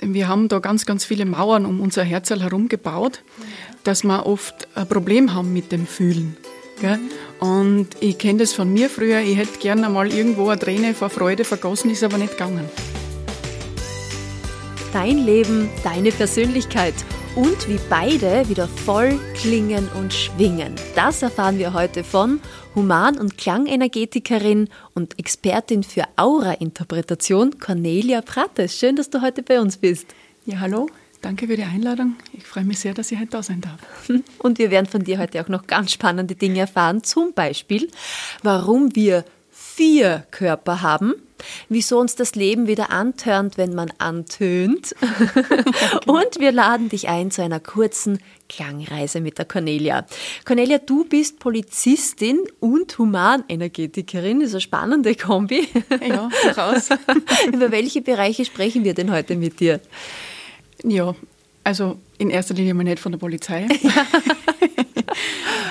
wir haben da ganz, ganz viele Mauern um unser Herzl herum gebaut, dass wir oft ein Problem haben mit dem Fühlen. Gell? Und ich kenne das von mir früher, ich hätte gerne mal irgendwo eine Träne vor Freude vergossen, ist aber nicht gegangen. Dein Leben, deine Persönlichkeit und wie beide wieder voll klingen und schwingen. Das erfahren wir heute von Human- und Klangenergetikerin und Expertin für Aura-Interpretation Cornelia Prates. Schön, dass du heute bei uns bist. Ja, hallo. Danke für die Einladung. Ich freue mich sehr, dass ich heute da sein darf. Und wir werden von dir heute auch noch ganz spannende Dinge erfahren. Zum Beispiel, warum wir vier Körper haben, wieso uns das Leben wieder antörnt, wenn man antönt. Und wir laden dich ein zu einer kurzen Klangreise mit der Cornelia. Cornelia, du bist Polizistin und Humanenergetikerin. Das ist eine spannende Kombi. Ja, durchaus. Über welche Bereiche sprechen wir denn heute mit dir? Ja, also in erster Linie mal nicht von der Polizei,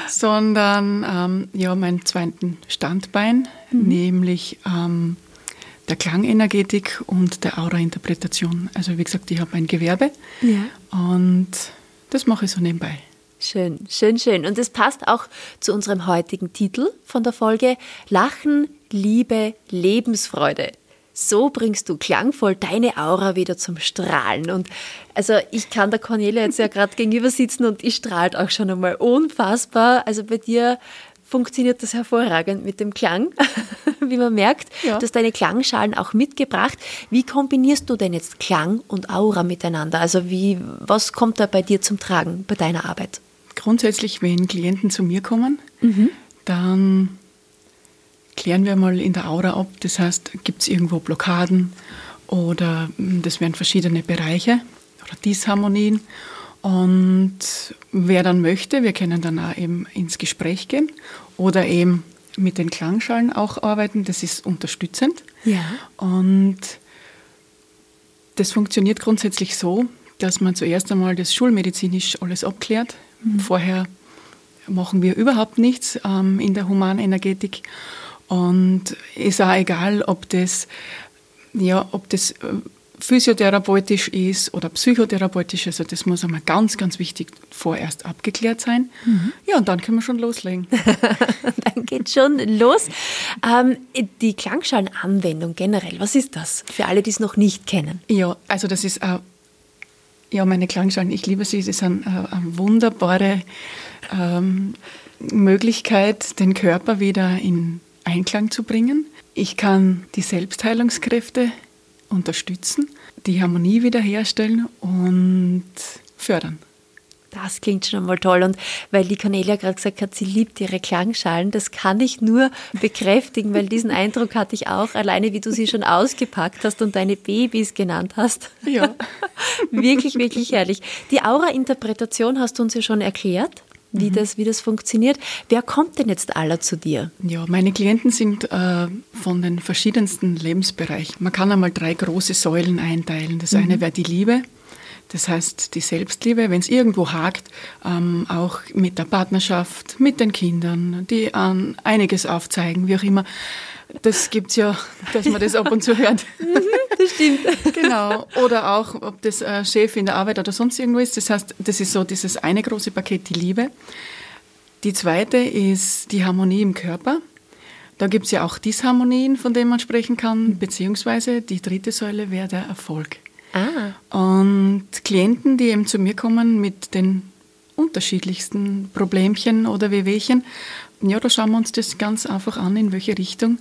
sondern ähm, ja, meinen zweiten Standbein, mhm. nämlich ähm, der Klangenergetik und der Aura-Interpretation. Also wie gesagt, ich habe ein Gewerbe ja. und das mache ich so nebenbei. Schön, schön, schön. Und es passt auch zu unserem heutigen Titel von der Folge Lachen, Liebe, Lebensfreude so bringst du klangvoll deine Aura wieder zum Strahlen. Und also ich kann der Cornelia jetzt ja gerade gegenüber sitzen und ich strahlt auch schon einmal unfassbar. Also bei dir funktioniert das hervorragend mit dem Klang, wie man merkt. Ja. Du hast deine Klangschalen auch mitgebracht. Wie kombinierst du denn jetzt Klang und Aura miteinander? Also wie, was kommt da bei dir zum Tragen bei deiner Arbeit? Grundsätzlich, wenn Klienten zu mir kommen, mhm. dann klären wir mal in der Aura ab. Das heißt, gibt es irgendwo Blockaden oder hm, das wären verschiedene Bereiche oder Disharmonien. Und wer dann möchte, wir können dann auch eben ins Gespräch gehen oder eben mit den Klangschalen auch arbeiten. Das ist unterstützend. Ja. Und das funktioniert grundsätzlich so, dass man zuerst einmal das schulmedizinisch alles abklärt. Mhm. Vorher machen wir überhaupt nichts ähm, in der Humanenergetik. Und ist auch egal, ob das, ja, ob das äh, physiotherapeutisch ist oder psychotherapeutisch. Also das muss einmal ganz, ganz wichtig vorerst abgeklärt sein. Mhm. Ja, und dann können wir schon loslegen. dann geht schon los. Ähm, die Klangschalenanwendung generell, was ist das für alle, die es noch nicht kennen? Ja, also das ist äh, ja meine Klangschalen. Ich liebe sie. Sie sind äh, eine wunderbare ähm, Möglichkeit, den Körper wieder in Einklang zu bringen. Ich kann die Selbstheilungskräfte unterstützen, die Harmonie wiederherstellen und fördern. Das klingt schon mal toll. Und weil die Cornelia gerade gesagt hat, sie liebt ihre Klangschalen, das kann ich nur bekräftigen, weil diesen Eindruck hatte ich auch, alleine wie du sie schon ausgepackt hast und deine Babys genannt hast. Ja. wirklich, wirklich herrlich. Die Aura-Interpretation hast du uns ja schon erklärt wie, mhm. das, wie das funktioniert. Wer kommt denn jetzt aller zu dir? Ja, meine Klienten sind äh, von den verschiedensten Lebensbereichen. Man kann einmal drei große Säulen einteilen. Das mhm. eine wäre die Liebe. Das heißt, die Selbstliebe, wenn es irgendwo hakt, ähm, auch mit der Partnerschaft, mit den Kindern, die ähm, einiges aufzeigen, wie auch immer. Das gibt es ja, dass man das ab und zu hört. Mhm, das stimmt. Genau. Oder auch, ob das äh, Chef in der Arbeit oder sonst irgendwo ist. Das heißt, das ist so dieses eine große Paket, die Liebe. Die zweite ist die Harmonie im Körper. Da gibt es ja auch Disharmonien, von denen man sprechen kann, beziehungsweise die dritte Säule wäre der Erfolg. Ah. Und Klienten, die eben zu mir kommen mit den unterschiedlichsten Problemchen oder Wehwehchen, ja, da schauen wir uns das ganz einfach an, in welche Richtung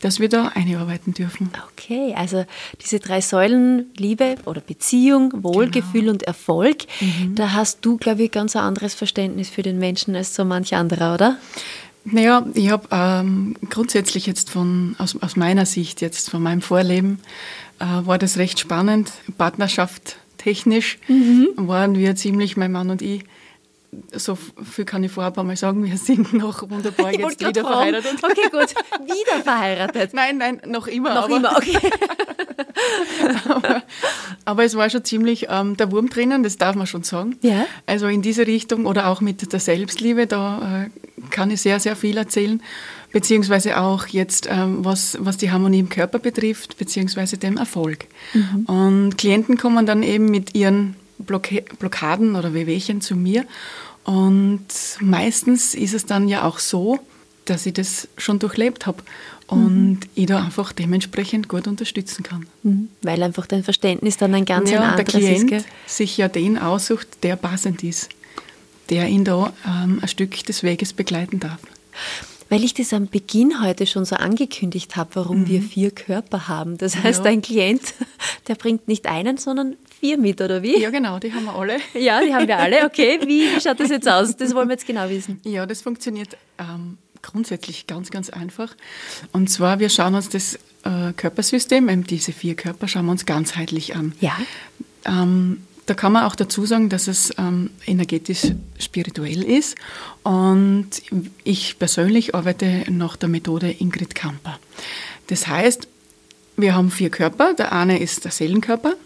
dass wir da einarbeiten dürfen. Okay, also diese drei Säulen, Liebe oder Beziehung, Wohlgefühl genau. und Erfolg, mhm. da hast du, glaube ich, ganz ein anderes Verständnis für den Menschen als so manch anderer, oder? Naja, ich habe ähm, grundsätzlich jetzt von, aus, aus meiner Sicht, jetzt von meinem Vorleben, war das recht spannend. Partnerschaft technisch mhm. waren wir ziemlich, mein Mann und ich, so viel kann ich vorab einmal sagen, wir sind noch wunderbar ich jetzt wieder verheiratet. Okay, gut. Wieder verheiratet? nein, nein, noch immer. Noch aber, immer, okay. aber, aber, es war schon ziemlich ähm, der Wurm drinnen, das darf man schon sagen. Ja. Also in diese Richtung oder auch mit der Selbstliebe, da äh, kann ich sehr, sehr viel erzählen. Beziehungsweise auch jetzt, ähm, was, was die Harmonie im Körper betrifft, beziehungsweise dem Erfolg. Mhm. Und Klienten kommen dann eben mit ihren Blocke Blockaden oder Wehwehchen zu mir. Und meistens ist es dann ja auch so, dass ich das schon durchlebt habe und mhm. ich da einfach dementsprechend gut unterstützen kann. Mhm. Weil einfach dein Verständnis dann ein ganz ja, ein anderes der Klient ist. sich ja den aussucht, der passend ist, der ihn da ähm, ein Stück des Weges begleiten darf. Weil ich das am Beginn heute schon so angekündigt habe, warum mhm. wir vier Körper haben. Das heißt, ja. ein Klient, der bringt nicht einen, sondern vier mit, oder wie? Ja, genau, die haben wir alle. Ja, die haben wir alle. Okay, wie, wie schaut das jetzt aus? Das wollen wir jetzt genau wissen. Ja, das funktioniert ähm, grundsätzlich ganz, ganz einfach. Und zwar, wir schauen uns das äh, Körpersystem, eben diese vier Körper, schauen wir uns ganzheitlich an. Ja. Ähm, da kann man auch dazu sagen, dass es ähm, energetisch spirituell ist. Und ich persönlich arbeite nach der Methode Ingrid Kamper. Das heißt, wir haben vier Körper. Der eine ist der Seelenkörper,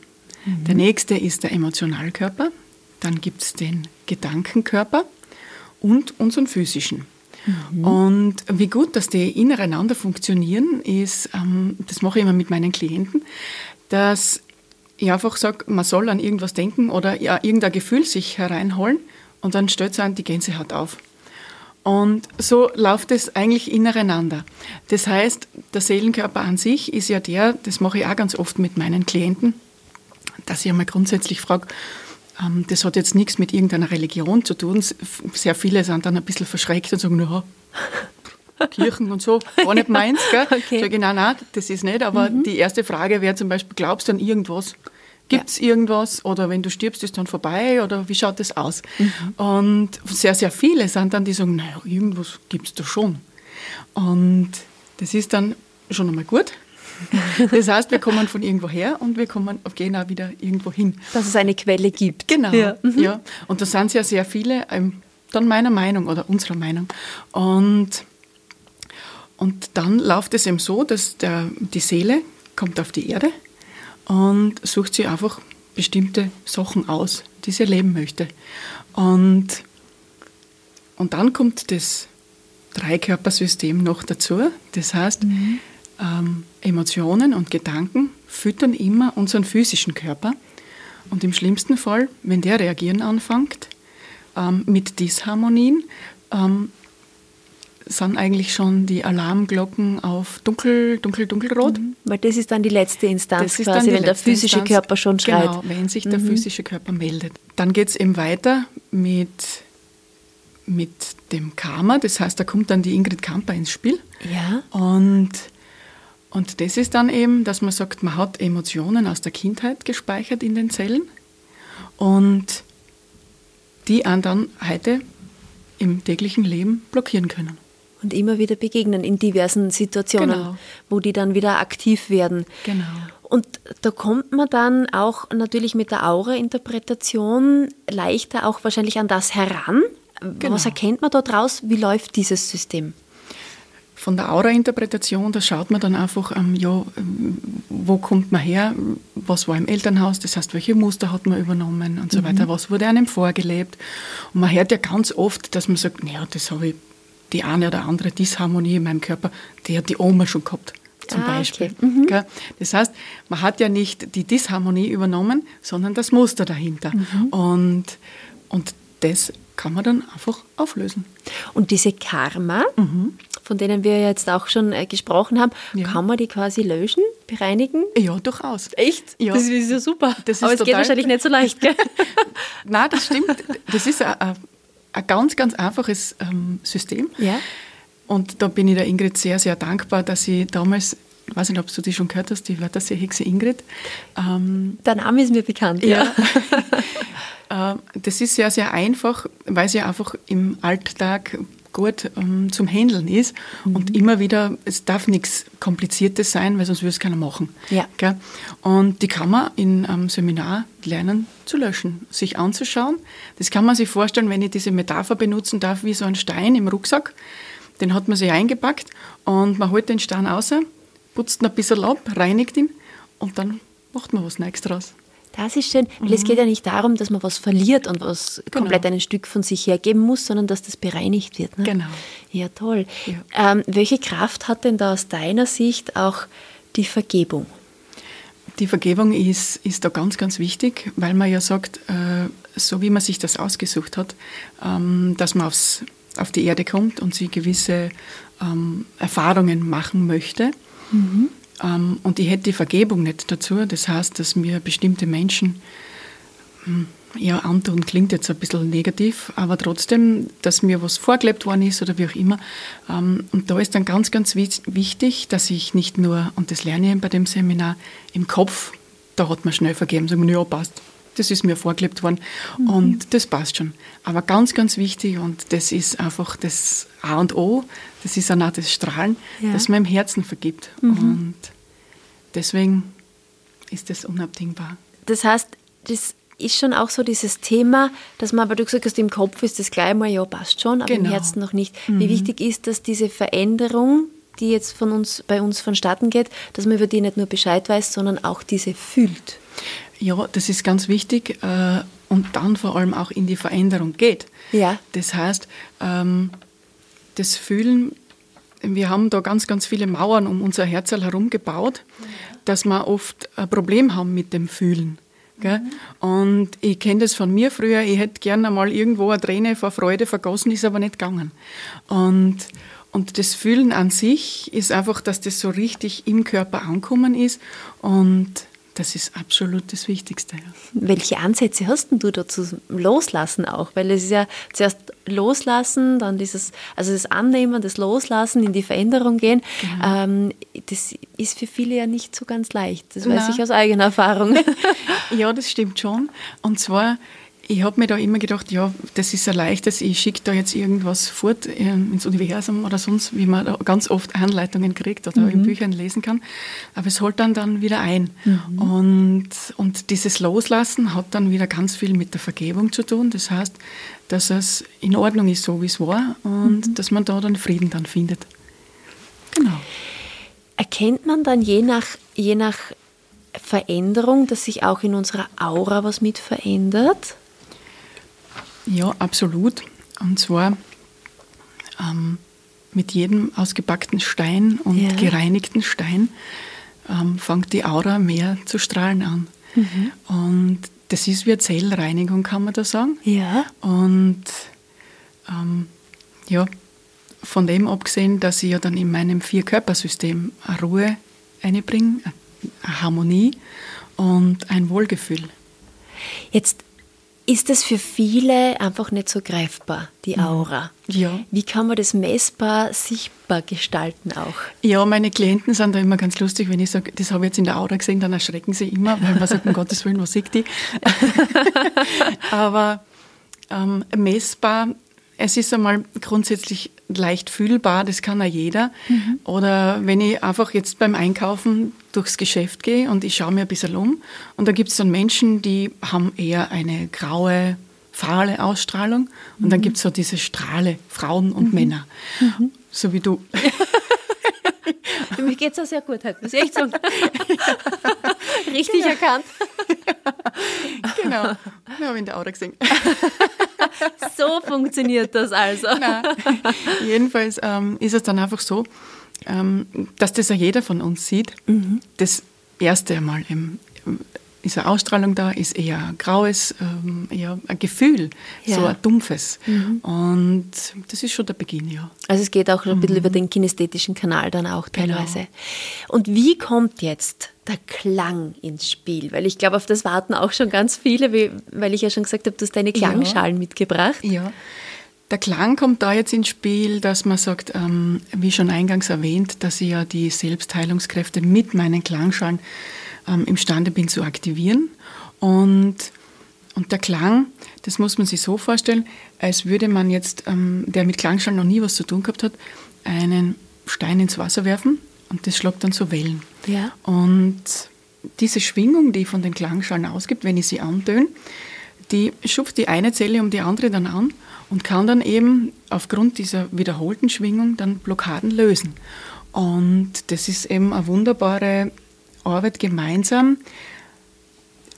mhm. der nächste ist der Emotionalkörper, dann gibt es den Gedankenkörper und unseren physischen. Mhm. Und wie gut, dass die ineinander funktionieren, ist, ähm, das mache ich immer mit meinen Klienten, dass ich einfach sage, man soll an irgendwas denken oder ja, irgendein Gefühl sich hereinholen und dann stellt es die Gänsehaut auf. Und so läuft es eigentlich ineinander. Das heißt, der Seelenkörper an sich ist ja der, das mache ich auch ganz oft mit meinen Klienten, dass ich einmal grundsätzlich frage, ähm, das hat jetzt nichts mit irgendeiner Religion zu tun. Sehr viele sind dann ein bisschen verschreckt und sagen, na, Kirchen und so, gar nicht meins. Gell? Okay. Sag ich, nein, nein, das ist nicht. Aber mhm. die erste Frage wäre zum Beispiel, glaubst du an irgendwas? Gibt es ja. irgendwas? Oder wenn du stirbst, ist dann vorbei? Oder wie schaut das aus? Mhm. Und sehr, sehr viele sind dann, die sagen, naja, irgendwas gibt es da schon. Und das ist dann schon einmal gut. Das heißt, wir kommen von irgendwo her und wir kommen, gehen auch wieder irgendwo hin. Dass es eine Quelle gibt. Genau, ja. Mhm. ja. Und da sind ja sehr viele, ähm, dann meiner Meinung oder unserer Meinung. Und und dann läuft es eben so, dass der, die Seele kommt auf die Erde und sucht sich einfach bestimmte Sachen aus, die sie erleben möchte. Und, und dann kommt das Dreikörpersystem noch dazu. Das heißt, mhm. ähm, Emotionen und Gedanken füttern immer unseren physischen Körper. Und im schlimmsten Fall, wenn der reagieren anfängt, ähm, mit Disharmonien, ähm, sind eigentlich schon die Alarmglocken auf dunkel, dunkel, dunkelrot. Mhm. Weil das ist dann die letzte Instanz quasi, wenn der physische Instanz, Körper schon schreit. Genau, wenn sich der mhm. physische Körper meldet. Dann geht es eben weiter mit, mit dem Karma, das heißt, da kommt dann die Ingrid Kamper ins Spiel. Ja. Und, und das ist dann eben, dass man sagt, man hat Emotionen aus der Kindheit gespeichert in den Zellen und die einen dann heute im täglichen Leben blockieren können und immer wieder begegnen in diversen Situationen, genau. wo die dann wieder aktiv werden. Genau. Und da kommt man dann auch natürlich mit der Aura-Interpretation leichter auch wahrscheinlich an das heran. Genau. Was erkennt man da draus? Wie läuft dieses System? Von der Aura-Interpretation, da schaut man dann einfach, ähm, ja, wo kommt man her, was war im Elternhaus, das heißt, welche Muster hat man übernommen und so mhm. weiter, was wurde einem vorgelebt. Und man hört ja ganz oft, dass man sagt, naja, das habe ich die eine oder andere Disharmonie in meinem Körper, die hat die Oma schon gehabt, zum ah, Beispiel. Okay. Mhm. Das heißt, man hat ja nicht die Disharmonie übernommen, sondern das Muster dahinter. Mhm. Und, und das kann man dann einfach auflösen. Und diese Karma, mhm. von denen wir jetzt auch schon äh, gesprochen haben, ja. kann man die quasi löschen, bereinigen? Ja, durchaus. Echt? Ja. Das ist ja super. Ist Aber es geht wahrscheinlich nicht so leicht, gell? Nein, das stimmt. Das ist ein, ein ganz, ganz einfaches ähm, System. Ja. Und da bin ich der Ingrid sehr, sehr dankbar, dass sie damals, ich weiß nicht, ob du die schon gehört hast, die Wörterseehexe Ingrid. Ähm, der Name ist mir bekannt, ja. ja. äh, das ist sehr, sehr einfach, weil sie einfach im Alltag gut ähm, zum Handeln ist mhm. und immer wieder, es darf nichts Kompliziertes sein, weil sonst würde es keiner machen. Ja. Gell? Und die kann man in einem Seminar lernen zu löschen, sich anzuschauen. Das kann man sich vorstellen, wenn ich diese Metapher benutzen darf, wie so ein Stein im Rucksack. Den hat man sich eingepackt und man holt den Stein raus, putzt ihn ein bisschen ab, reinigt ihn und dann macht man was Neues draus. Das ist schön, weil mhm. es geht ja nicht darum, dass man was verliert und was genau. komplett ein Stück von sich hergeben muss, sondern dass das bereinigt wird. Ne? Genau. Ja, toll. Ja. Ähm, welche Kraft hat denn da aus deiner Sicht auch die Vergebung? Die Vergebung ist, ist da ganz, ganz wichtig, weil man ja sagt, äh, so wie man sich das ausgesucht hat, ähm, dass man aufs, auf die Erde kommt und sie gewisse ähm, Erfahrungen machen möchte. Mhm. Ähm, und ich hätte die Vergebung nicht dazu. Das heißt, dass mir bestimmte Menschen hm, ja, antun klingt jetzt ein bisschen negativ, aber trotzdem, dass mir was vorgelebt worden ist oder wie auch immer. Ähm, und da ist dann ganz, ganz wichtig, dass ich nicht nur, und das lerne ich bei dem Seminar, im Kopf, da hat man schnell vergeben, sagen wir, ja, passt, das ist mir vorgelebt worden mhm. und das passt schon. Aber ganz, ganz wichtig und das ist einfach das A und O, das ist auch das Strahlen, ja. dass man im Herzen vergibt. Mhm. Und deswegen ist das unabdingbar. Das heißt, das ist schon auch so dieses Thema, dass man, aber du gesagt hast, im Kopf ist das gleich mal, ja, passt schon, aber genau. im Herzen noch nicht. Mhm. Wie wichtig ist, dass diese Veränderung, die jetzt von uns, bei uns vonstatten geht, dass man über die nicht nur Bescheid weiß, sondern auch diese fühlt. Ja, das ist ganz wichtig äh, und dann vor allem auch in die Veränderung geht. Ja. Das heißt, ähm, das Fühlen, wir haben da ganz, ganz viele Mauern um unser Herz herum gebaut, dass wir oft ein Problem haben mit dem Fühlen. Gell? Und ich kenne das von mir früher, ich hätte gerne mal irgendwo eine Träne vor Freude vergossen, ist aber nicht gegangen. Und, und das Fühlen an sich ist einfach, dass das so richtig im Körper ankommen ist und das ist absolut das Wichtigste. Ja. Welche Ansätze hast du dazu loslassen auch? Weil es ist ja zuerst loslassen, dann dieses, also das Annehmen, das Loslassen, in die Veränderung gehen. Genau. Ähm, das ist für viele ja nicht so ganz leicht. Das weiß Nein. ich aus eigener Erfahrung. ja, das stimmt schon. Und zwar ich habe mir da immer gedacht, ja, das ist ein leichtes, ich schicke da jetzt irgendwas fort ähm, ins Universum oder sonst, wie man da ganz oft Anleitungen kriegt oder mhm. in Büchern lesen kann. Aber es holt dann dann wieder ein. Mhm. Und, und dieses Loslassen hat dann wieder ganz viel mit der Vergebung zu tun. Das heißt, dass es in Ordnung ist, so wie es war und mhm. dass man da dann Frieden dann findet. Genau. Erkennt man dann je nach, je nach Veränderung, dass sich auch in unserer Aura was mit verändert? Ja, absolut. Und zwar ähm, mit jedem ausgepackten Stein und ja. gereinigten Stein ähm, fängt die Aura mehr zu strahlen an. Mhm. Und das ist wie eine Zellreinigung, kann man da sagen. Ja. Und ähm, ja, von dem abgesehen, dass ich ja dann in meinem Vier-Körpersystem eine Ruhe einbringe, eine Harmonie und ein Wohlgefühl. Jetzt ist das für viele einfach nicht so greifbar, die mhm. Aura. Ja. Wie kann man das messbar, sichtbar gestalten auch? Ja, meine Klienten sind da immer ganz lustig, wenn ich sage, das habe ich jetzt in der Aura gesehen, dann erschrecken sie immer, weil man sagt, um Gottes Willen, was sieht die? Aber ähm, messbar es ist einmal grundsätzlich leicht fühlbar, das kann ja jeder. Mhm. Oder wenn ich einfach jetzt beim Einkaufen durchs Geschäft gehe und ich schaue mir ein bisschen um und da gibt es dann Menschen, die haben eher eine graue, fahle Ausstrahlung und mhm. dann gibt es so diese Strahle, Frauen und mhm. Männer, mhm. so wie du. Mir geht es auch sehr gut heute, muss ich echt sagen. Richtig genau. erkannt. genau, wir haben in der Aura gesehen. so funktioniert das also. Nein. Jedenfalls ähm, ist es dann einfach so, ähm, dass das ja jeder von uns sieht. Mhm. Das erste Mal im, ist eine Ausstrahlung da, ist eher ein graues, ähm, eher ein Gefühl, ja. so ein dumpfes. Mhm. Und das ist schon der Beginn, ja. Also es geht auch ein bisschen mhm. über den kinästhetischen Kanal dann auch genau. teilweise. Genau. Und wie kommt jetzt der Klang ins Spiel? Weil ich glaube, auf das warten auch schon ganz viele, weil ich ja schon gesagt habe, du hast deine Klangschalen ja. mitgebracht. Ja. Der Klang kommt da jetzt ins Spiel, dass man sagt, ähm, wie schon eingangs erwähnt, dass ich ja die Selbstheilungskräfte mit meinen Klangschalen ähm, imstande bin zu aktivieren. Und, und der Klang, das muss man sich so vorstellen, als würde man jetzt, ähm, der mit Klangschalen noch nie was zu tun gehabt hat, einen Stein ins Wasser werfen und das schlagt dann so Wellen. Ja. Und diese Schwingung, die von den Klangschalen ausgibt, wenn ich sie antöne, die schupft die eine Zelle um die andere dann an und kann dann eben aufgrund dieser wiederholten Schwingung dann Blockaden lösen. Und das ist eben eine wunderbare Arbeit gemeinsam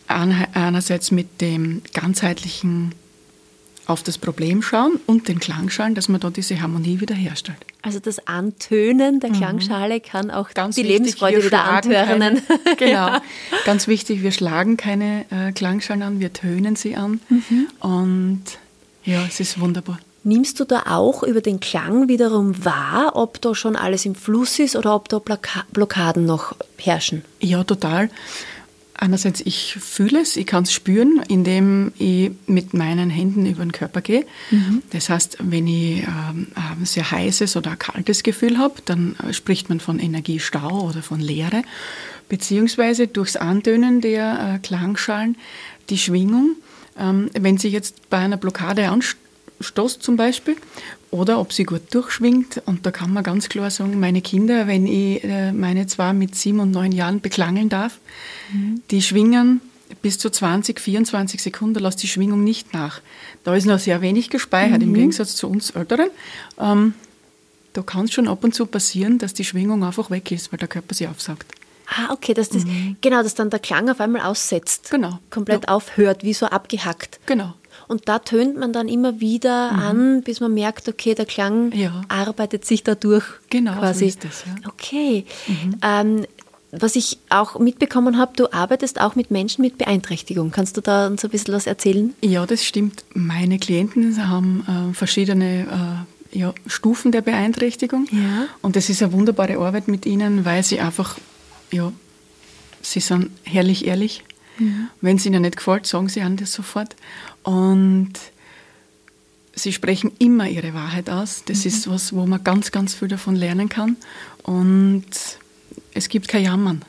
einerseits mit dem ganzheitlichen auf das Problem schauen und den Klangschalen, dass man da diese Harmonie wiederherstellt. Also das Antönen der mhm. Klangschale kann auch Ganz die wichtig, Lebensfreude wieder antörnen. Keine, genau. Ganz wichtig, wir schlagen keine äh, Klangschalen an, wir tönen sie an. Mhm. Und ja, es ist wunderbar. Nimmst du da auch über den Klang wiederum wahr, ob da schon alles im Fluss ist oder ob da Blockaden noch herrschen? Ja, total. Einerseits, ich fühle es, ich kann es spüren, indem ich mit meinen Händen über den Körper gehe. Mhm. Das heißt, wenn ich ähm, ein sehr heißes oder kaltes Gefühl habe, dann äh, spricht man von Energiestau oder von Leere. Beziehungsweise durchs Antönen der äh, Klangschalen die Schwingung, ähm, wenn sie jetzt bei einer Blockade anstoßt zum Beispiel, oder ob sie gut durchschwingt. Und da kann man ganz klar sagen, meine Kinder, wenn ich äh, meine zwar mit sieben und neun Jahren beklangeln darf, mhm. die schwingen bis zu 20, 24 Sekunden, lasst die Schwingung nicht nach. Da ist noch sehr wenig gespeichert, mhm. im Gegensatz zu uns Älteren. Ähm, da kann es schon ab und zu passieren, dass die Schwingung einfach weg ist, weil der Körper sie aufsaugt. Ah, okay, dass das, mhm. genau, dass dann der Klang auf einmal aussetzt. Genau. Komplett ja. aufhört, wie so abgehackt. Genau. Und da tönt man dann immer wieder mhm. an, bis man merkt, okay, der Klang ja. arbeitet sich dadurch. Genau, quasi. so ist das, ja. Okay. Mhm. Ähm, was ich auch mitbekommen habe, du arbeitest auch mit Menschen mit Beeinträchtigung. Kannst du da uns ein bisschen was erzählen? Ja, das stimmt. Meine Klienten haben äh, verschiedene äh, ja, Stufen der Beeinträchtigung. Ja. Und das ist eine wunderbare Arbeit mit ihnen, weil sie einfach, ja, sie sind herrlich ehrlich. Ja. Wenn es ihnen nicht gefällt, sagen sie an das sofort. Und sie sprechen immer ihre Wahrheit aus. Das mhm. ist was, wo man ganz, ganz viel davon lernen kann. Und es gibt kein Jammern.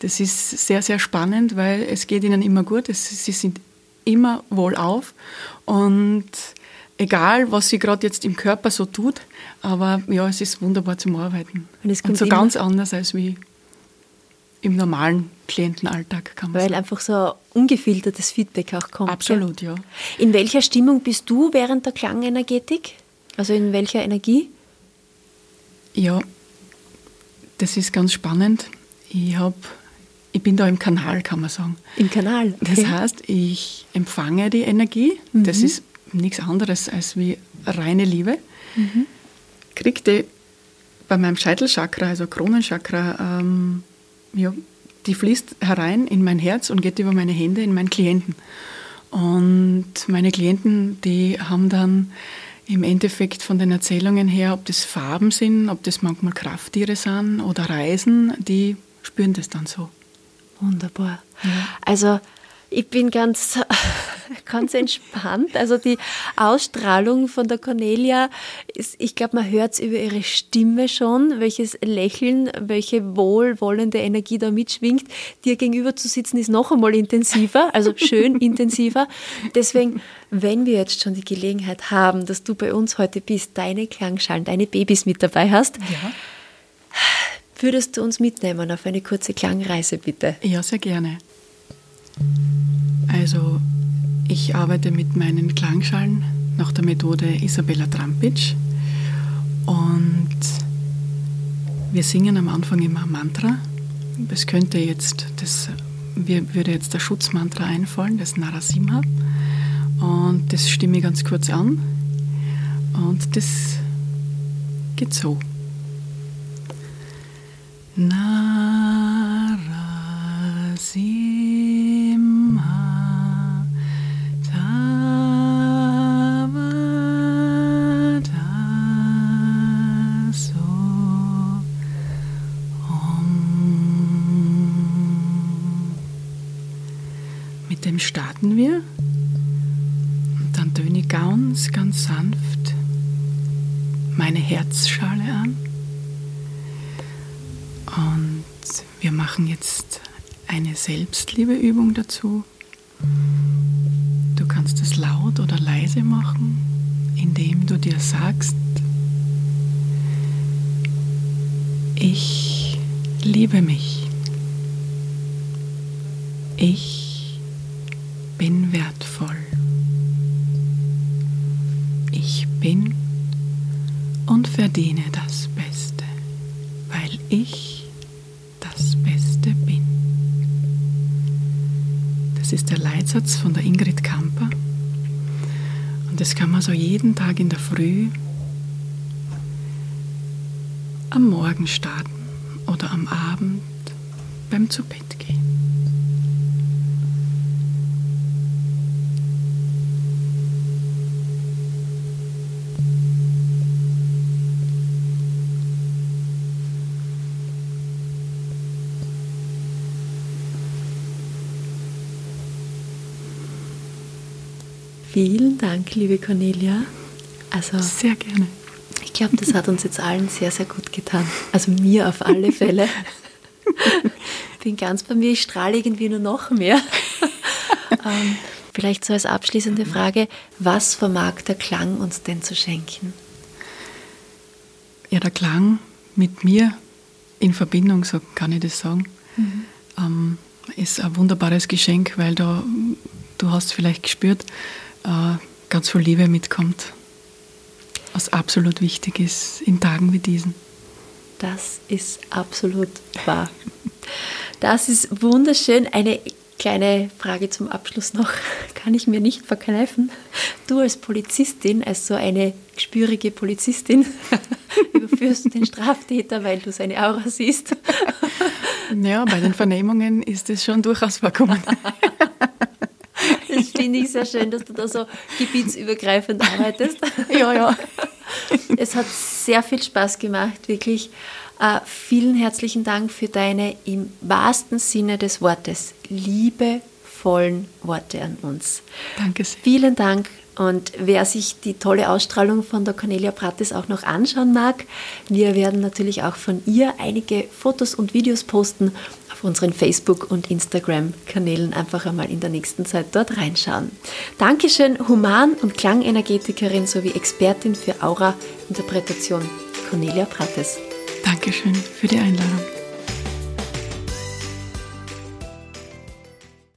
Das ist sehr, sehr spannend, weil es geht ihnen immer gut. Es, sie sind immer wohlauf. Und egal, was sie gerade jetzt im Körper so tut, aber ja, es ist wunderbar zum Arbeiten. Und, Und so ganz anders als wie im normalen Klientenalltag, kann man Weil sagen. einfach so ungefiltertes Feedback auch kommt. Absolut, ja. In welcher Stimmung bist du während der Klangenergetik? Also in welcher Energie? Ja, das ist ganz spannend. Ich, hab, ich bin da im Kanal, kann man sagen. Im Kanal? Okay. Das heißt, ich empfange die Energie. Mhm. Das ist nichts anderes als wie reine Liebe. Mhm. Kriege die bei meinem Scheitelchakra, also Kronenchakra, ähm, ja, die fließt herein in mein Herz und geht über meine Hände in meinen Klienten. Und meine Klienten, die haben dann im Endeffekt von den Erzählungen her, ob das Farben sind, ob das manchmal Krafttiere sind oder Reisen, die spüren das dann so. Wunderbar. Ja. Also ich bin ganz, ganz entspannt. Also die Ausstrahlung von der Cornelia, ist, ich glaube, man hört es über ihre Stimme schon, welches Lächeln, welche wohlwollende Energie da mitschwingt. Dir gegenüber zu sitzen ist noch einmal intensiver, also schön intensiver. Deswegen, wenn wir jetzt schon die Gelegenheit haben, dass du bei uns heute bist, deine Klangschalen, deine Babys mit dabei hast, ja. würdest du uns mitnehmen auf eine kurze Klangreise, bitte? Ja, sehr gerne. Also ich arbeite mit meinen Klangschalen nach der Methode Isabella Trampic und wir singen am Anfang immer Mantra. Es könnte jetzt, das würde jetzt der Schutzmantra einfallen, das Narasimha. Und das stimme ich ganz kurz an. Und das geht so. Narasimha. Selbstliebeübung dazu. Du kannst es laut oder leise machen, indem du dir sagst, ich liebe mich. Ich bin wertvoll. Ich bin und verdiene das Beste, weil ich das ist der Leitsatz von der Ingrid Kamper. Und das kann man so jeden Tag in der Früh, am Morgen starten oder am Abend beim Zubett gehen. Vielen Dank, liebe Cornelia. Also, sehr gerne. Ich glaube, das hat uns jetzt allen sehr, sehr gut getan. Also mir auf alle Fälle. Bin ganz bei mir, ich strahle irgendwie nur noch mehr. ähm, vielleicht so als abschließende Frage, was vermag der Klang uns denn zu schenken? Ja, der Klang mit mir in Verbindung, so kann ich das sagen, mhm. ähm, ist ein wunderbares Geschenk, weil da, du hast vielleicht gespürt, äh, ganz viel Liebe mitkommt, was absolut wichtig ist in Tagen wie diesen. Das ist absolut wahr. Das ist wunderschön. Eine kleine Frage zum Abschluss noch, kann ich mir nicht verkneifen. Du als Polizistin, als so eine gespürige Polizistin, überführst du den Straftäter, weil du seine Aura siehst. Ja, bei den Vernehmungen ist es schon durchaus vorkommen. Finde ich sehr schön, dass du da so gebietsübergreifend arbeitest. Ja, ja. Es hat sehr viel Spaß gemacht, wirklich. Uh, vielen herzlichen Dank für deine im wahrsten Sinne des Wortes liebevollen Worte an uns. Danke sehr. Vielen Dank. Und wer sich die tolle Ausstrahlung von der Cornelia Prattes auch noch anschauen mag, wir werden natürlich auch von ihr einige Fotos und Videos posten auf unseren Facebook- und Instagram-Kanälen einfach einmal in der nächsten Zeit dort reinschauen. Dankeschön, Human- und Klangenergetikerin sowie Expertin für Aura-Interpretation, Cornelia Prates. Dankeschön für die Einladung.